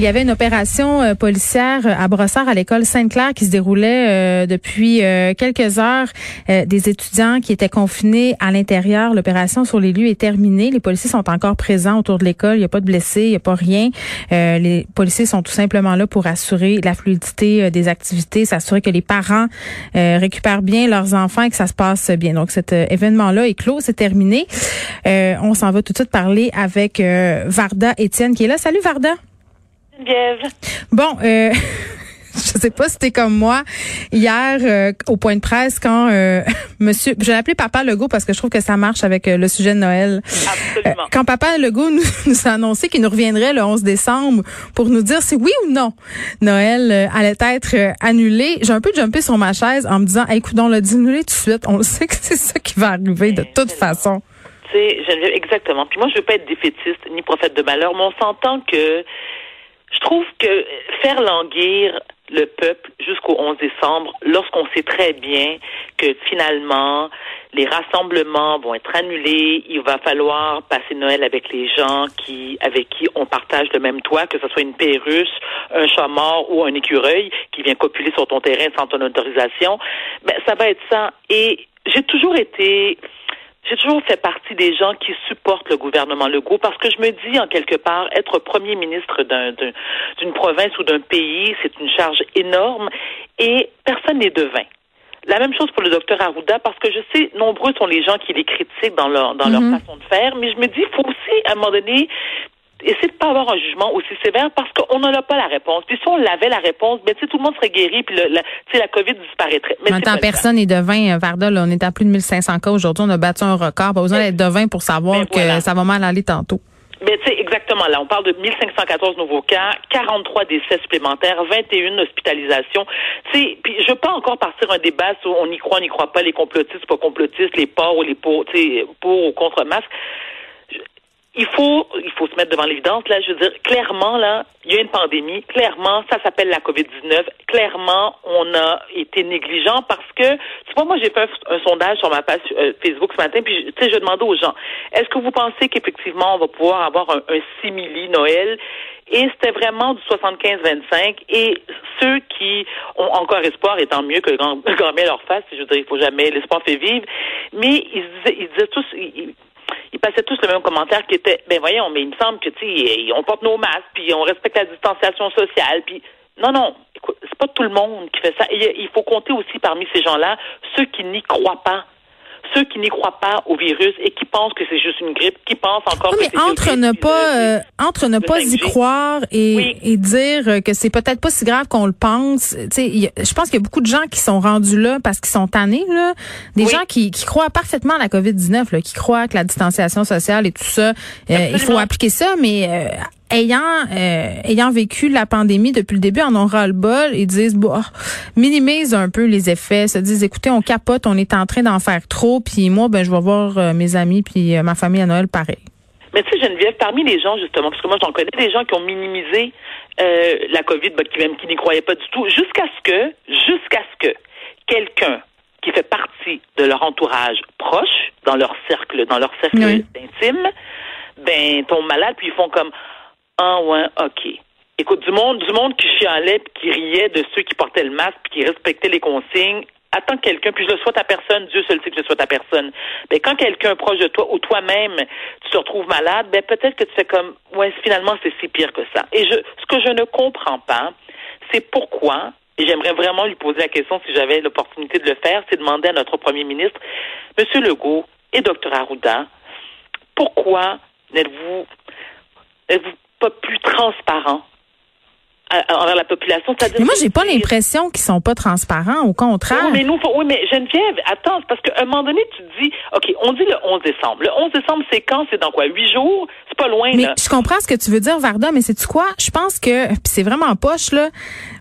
Il y avait une opération euh, policière à Brossard à l'école Sainte-Claire qui se déroulait euh, depuis euh, quelques heures. des étudiants qui étaient confinés à l'intérieur. L'opération sur les lieux est terminée. Les policiers sont encore présents autour de l'école. Il n'y a pas de blessés, il n'y a pas rien. les policiers sont tout simplement là pour assurer la fluidité des activités, s'assurer que les parents récupèrent bien leurs enfants et que ça se passe bien. Donc cet événement-là est clos, c'est terminé. on s'en va tout de suite parler avec Varda Étienne qui est là. Salut Varda. Bon, euh, je sais pas si t'es comme moi hier euh, au point de presse quand euh, Monsieur, je l'ai appelé Papa Legault parce que je trouve que ça marche avec euh, le sujet de Noël. Absolument. quand Papa Legault nous, nous a annoncé qu'il nous reviendrait le 11 décembre pour nous dire si oui ou non Noël allait être annulé, j'ai un peu jumpé sur ma chaise en me disant, écoute, on l'a annulé tout de suite. On le sait que c'est ça qui va arriver de toute façon. Tu sais, exactement. Puis moi, je veux pas être défaitiste ni prophète de malheur, mais on s'entend que je trouve que faire languir le peuple jusqu'au 11 décembre, lorsqu'on sait très bien que finalement les rassemblements vont être annulés, il va falloir passer Noël avec les gens qui avec qui on partage le même toit, que ce soit une perruche, un chat mort ou un écureuil qui vient copuler sur ton terrain sans ton autorisation, ben ça va être ça. Et j'ai toujours été j'ai toujours fait partie des gens qui supportent le gouvernement Legault parce que je me dis en quelque part être premier ministre d'une province ou d'un pays, c'est une charge énorme et personne n'est devin. La même chose pour le docteur Arruda parce que je sais nombreux sont les gens qui les critiquent dans leur dans leur mhm. façon de faire, mais je me dis il faut aussi à un moment donné essayer de pas avoir un jugement aussi sévère parce qu'on n'en pas la réponse. Puis si on avait la réponse, ben, tout le monde serait guéri puis le, la, la COVID disparaîtrait. Mais en personne est devin, Varda. on est à plus de 1500 cas aujourd'hui. On a battu un record. Pas besoin d'être devin pour savoir que ça va mal aller tantôt. Mais tu sais, exactement, là, on parle de 1514 nouveaux cas, 43 décès supplémentaires, 21 hospitalisations. Tu sais, puis je veux pas encore partir un débat sur on y croit, on n'y croit pas, les complotistes, pas complotistes, les ports ou les pour, tu sais, pour ou contre masque il faut, il faut se mettre devant l'évidence. Là, je veux dire, clairement, là, il y a une pandémie. Clairement, ça s'appelle la COVID-19. Clairement, on a été négligent parce que, tu vois, moi, j'ai fait un, sondage sur ma page euh, Facebook ce matin, puis, tu sais, je demandais aux gens, est-ce que vous pensez qu'effectivement, on va pouvoir avoir un, un simili Noël? Et c'était vraiment du 75-25. Et ceux qui ont encore espoir, et tant mieux que grand, grand leur face, je veux dire, il faut jamais, l'espoir fait vivre. Mais ils disaient, ils disaient tous, ils passaient tous le même commentaire qui était, ben voyons, mais il me semble que, tu sais, on porte nos masques, puis on respecte la distanciation sociale, puis non, non, c'est pas tout le monde qui fait ça. il faut compter aussi parmi ces gens-là ceux qui n'y croient pas ceux qui n'y croient pas au virus et qui pensent que c'est juste une grippe, qui pensent encore que c'est entre ne pas euh, entre ne pas y croire et, et dire que c'est peut-être pas si grave qu'on le pense. Tu je pense qu'il y a beaucoup de gens qui sont rendus là parce qu'ils sont tannés là, des gens qui, qui croient parfaitement à la Covid-19 là, qui croient que la distanciation sociale et tout ça, euh, il faut appliquer ça mais euh, ayant euh, ayant vécu la pandémie depuis le début en ont ras le bol et disent bon minimise un peu les effets. Se disent écoutez on capote on est en train d'en faire trop puis moi ben je vais voir euh, mes amis puis euh, ma famille à Noël pareil. Mais tu sais Geneviève parmi les gens justement parce que moi j'en connais des gens qui ont minimisé la Covid ben, qui même qui n'y croyaient pas du tout jusqu'à ce que jusqu'à ce que quelqu'un qui fait partie de leur entourage proche dans leur cercle dans leur cercle intime ben tombe malade puis ils font comme ah ouais, OK. Écoute, du monde, du monde qui chialait puis qui riait de ceux qui portaient le masque puis qui respectaient les consignes. Attends quelqu'un, puis je le souhaite à personne, Dieu seul sait que je le souhaite à personne. Mais quand quelqu'un proche de toi ou toi-même, tu te retrouves malade, ben peut-être que tu fais comme, ouais, finalement c'est si pire que ça. Et je, ce que je ne comprends pas, c'est pourquoi, et j'aimerais vraiment lui poser la question si j'avais l'opportunité de le faire, c'est demander à notre premier ministre, Monsieur Legault et Dr Arruda, pourquoi n'êtes-vous, êtes-vous pas plus transparent envers la population. Mais moi, j'ai pas l'impression qu'ils sont pas transparents. Au contraire. Oui, mais nous, oui, mais Geneviève, attends, parce qu'à un moment donné, tu te dis, OK, on dit le 11 décembre. Le 11 décembre, c'est quand? C'est dans quoi? Huit jours? C'est pas loin, mais Je comprends ce que tu veux dire, Varda, mais c'est-tu quoi? Je pense que, c'est vraiment poche, là,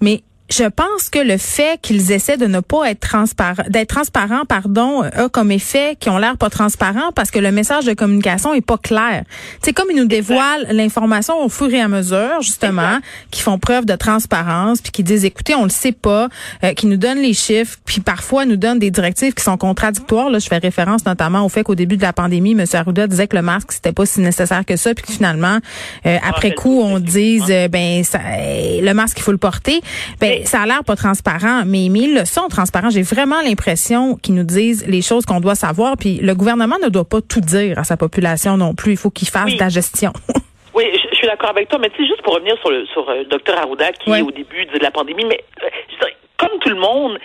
mais je pense que le fait qu'ils essaient de ne pas être transparents, d'être transparents, pardon, a comme effet qu'ils ont l'air pas transparents parce que le message de communication est pas clair. C'est comme ils nous dévoilent l'information au fur et à mesure, justement, qui font preuve de transparence, puis qui disent, écoutez, on le sait pas, euh, qui nous donnent les chiffres, puis parfois nous donnent des directives qui sont contradictoires. Là, je fais référence notamment au fait qu'au début de la pandémie, M. Arruda disait que le masque c'était pas si nécessaire que ça, puis que finalement, euh, ah, après coup, on dise, euh, ben, ça, le masque il faut le porter. Ben, ça a l'air pas transparent, mais, mais ils le sont transparents. J'ai vraiment l'impression qu'ils nous disent les choses qu'on doit savoir. Puis le gouvernement ne doit pas tout dire à sa population non plus. Il faut qu'il fasse de la gestion. Oui, je, suis d'accord avec toi, mais c'est juste pour revenir sur le sur euh, Dr Arruda qui au début de la pandémie, mais euh, comme tout le monde,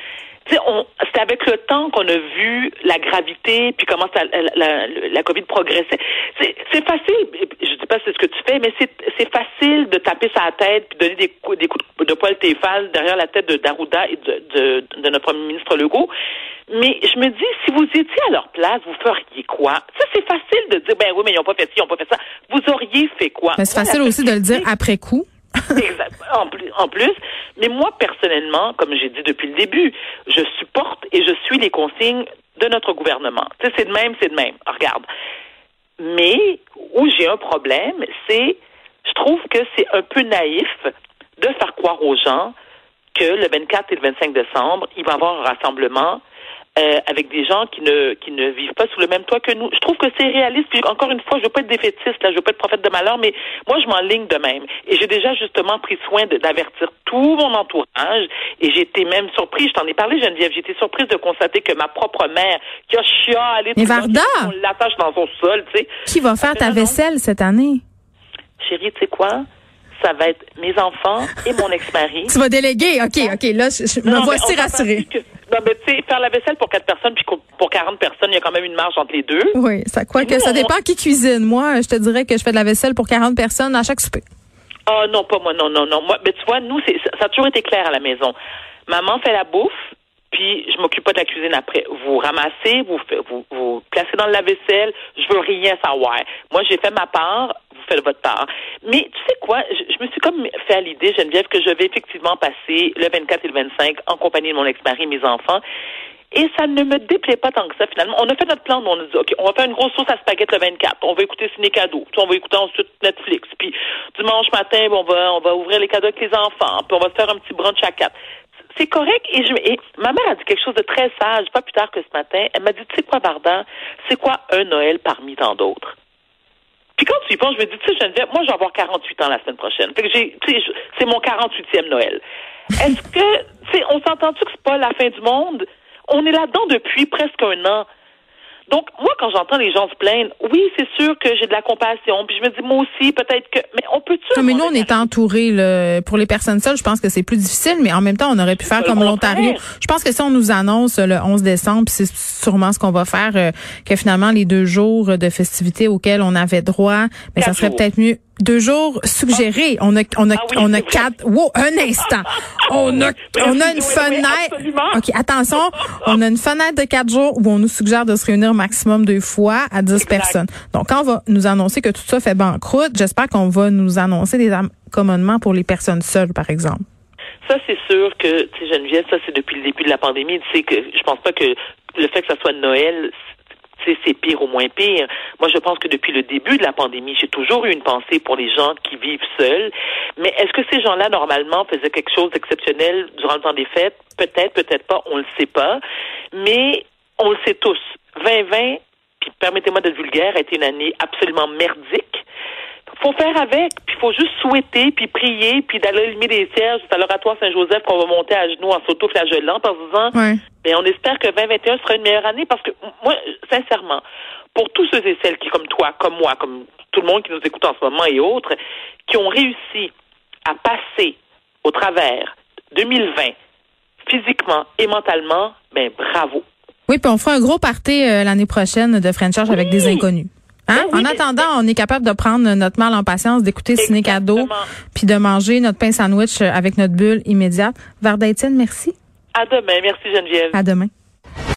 c'est avec le temps qu'on a vu la gravité, puis comment ça, la, la, COVID progressait. C'est facile, je sais pas c'est ce que tu fais, mais c'est facile de taper sa tête puis donner des coups, des coups de poil téfal derrière la tête de Daruda et de, de, de, notre premier ministre Legault. Mais je me dis, si vous étiez à leur place, vous feriez quoi? Ça, c'est facile de dire, ben oui, mais ils n'ont pas fait ci, ils n'ont pas fait ça. Vous auriez fait quoi? c'est facile aussi de le dire après coup. En plus, en plus, mais moi personnellement, comme j'ai dit depuis le début, je supporte et je suis les consignes de notre gouvernement. C'est de même, c'est de même. Regarde. Mais où j'ai un problème, c'est, je trouve que c'est un peu naïf de faire croire aux gens que le 24 et le 25 décembre, il va y avoir un rassemblement euh, avec des gens qui ne qui ne vivent pas sous le même toit que nous. Je trouve que c'est réaliste. Puis encore une fois, je veux pas être défaitiste, là, je veux pas être prophète de malheur, mais moi je m'enligne de même. Et j'ai déjà justement pris soin d'avertir tout mon entourage. Et été même surprise. Je t'en ai parlé, Geneviève. Été surprise de constater que ma propre mère, qui a chialé, mais Varda, on l'attache dans son sol, tu sais. Qui va faire ta vaisselle cette année? Chérie, tu sais quoi? ça va être mes enfants et mon ex-mari. tu vas déléguer, ok, ok. Là, je, me voici rassurée. Non, mais tu sais, faire la vaisselle pour quatre personnes puis pour 40 personnes, il y a quand même une marge entre les deux. Oui, ça quoi que ça dépend qui cuisine. Moi, je te dirais que je fais de la vaisselle pour 40 personnes à chaque souper. Ah non, pas moi, non, non, non. Moi, mais tu vois, nous, ça a toujours été clair à la maison. Maman fait la bouffe, puis je m'occupe pas de la cuisine après. Vous ramassez, vous, vous, vous placez dans le lave-vaisselle, je veux rien savoir. Moi, j'ai fait ma part, faites votre part. Mais tu sais quoi, je, me suis comme fait à l'idée, Geneviève, que je vais effectivement passer le 24 et le 25 en compagnie de mon ex-mari et mes enfants. Et ça ne me déplaît pas tant que ça, finalement. On a fait notre plan, on a dit, OK, on va faire une grosse sauce à spaghetti le 24. On va écouter Ciné Cadeau. on va écouter ensuite Netflix. Puis dimanche matin, on va, on va ouvrir les cadeaux avec les enfants. Puis on va faire un petit brunch à quatre c'est correct. Et, je, ma mère a dit quelque chose de très sage, pas plus tard que ce matin. Elle m'a dit, tu sais quoi, Vardan, c'est quoi un Noël parmi tant d'autres? Puis quand tu y penses, je me dis, tu sais, Geneviève, moi, je vais avoir 48 ans la semaine prochaine. Fait que j'ai, c'est mon 48e Noël. Est-ce que, tu sais, on s'entend-tu que c'est pas la fin du monde? On est là-dedans depuis presque un an. Donc, moi, quand j'entends les gens se plaindre, oui, c'est sûr que j'ai de la compassion. Puis je me dis, moi aussi, peut-être que. Mais on peut-tu. mais nous, on est entourés. Pour les personnes seules, je pense que c'est plus difficile, mais en même temps, on aurait pu faire comme l'Ontario. Je pense que si on nous annonce le 11 décembre, c'est sûrement ce qu'on va faire, euh, que finalement, les deux jours de festivités auxquels on avait droit, mais ça serait peut-être mieux deux jours suggérés. On a, on a, ah on a quatre. Wow, un instant. On a, on a une fenêtre. ok, attention. On a une fenêtre de quatre jours où on nous suggère de se réunir maximum deux fois à dix personnes. Donc, quand on va nous annoncer que tout ça fait banqueroute, j'espère qu'on va nous annoncer des accommodements pour les personnes seules, par exemple. Ça, c'est sûr que, tu sais, Geneviève, ça, c'est depuis le début de la pandémie. Tu sais que je pense pas que le fait que ça soit Noël, c'est pire ou moins pire. Moi, je pense que depuis le début de la pandémie, j'ai toujours eu une pensée pour les gens qui vivent seuls. Mais est-ce que ces gens-là, normalement, faisaient quelque chose d'exceptionnel durant le temps des fêtes? Peut-être, peut-être pas, on le sait pas. Mais on le sait tous. 2020, puis permettez-moi d'être vulgaire, a été une année absolument merdique faut faire avec, puis il faut juste souhaiter, puis prier, puis d'aller allumer des cierges à l'oratoire Saint-Joseph qu'on va monter à genoux en s'auto-flagellant en disant, mais on espère que 2021 sera une meilleure année parce que moi, sincèrement, pour tous ceux et celles qui, comme toi, comme moi, comme tout le monde qui nous écoute en ce moment et autres, qui ont réussi à passer au travers 2020 physiquement et mentalement, ben bravo. Oui, puis on fera un gros party euh, l'année prochaine de French Church avec des inconnus. Hein? Ben oui, en attendant, on est capable de prendre notre mal en patience, d'écouter Ciné Cadeau, puis de manger notre pain sandwich avec notre bulle immédiate. Varda merci. À demain. Merci Geneviève. À demain.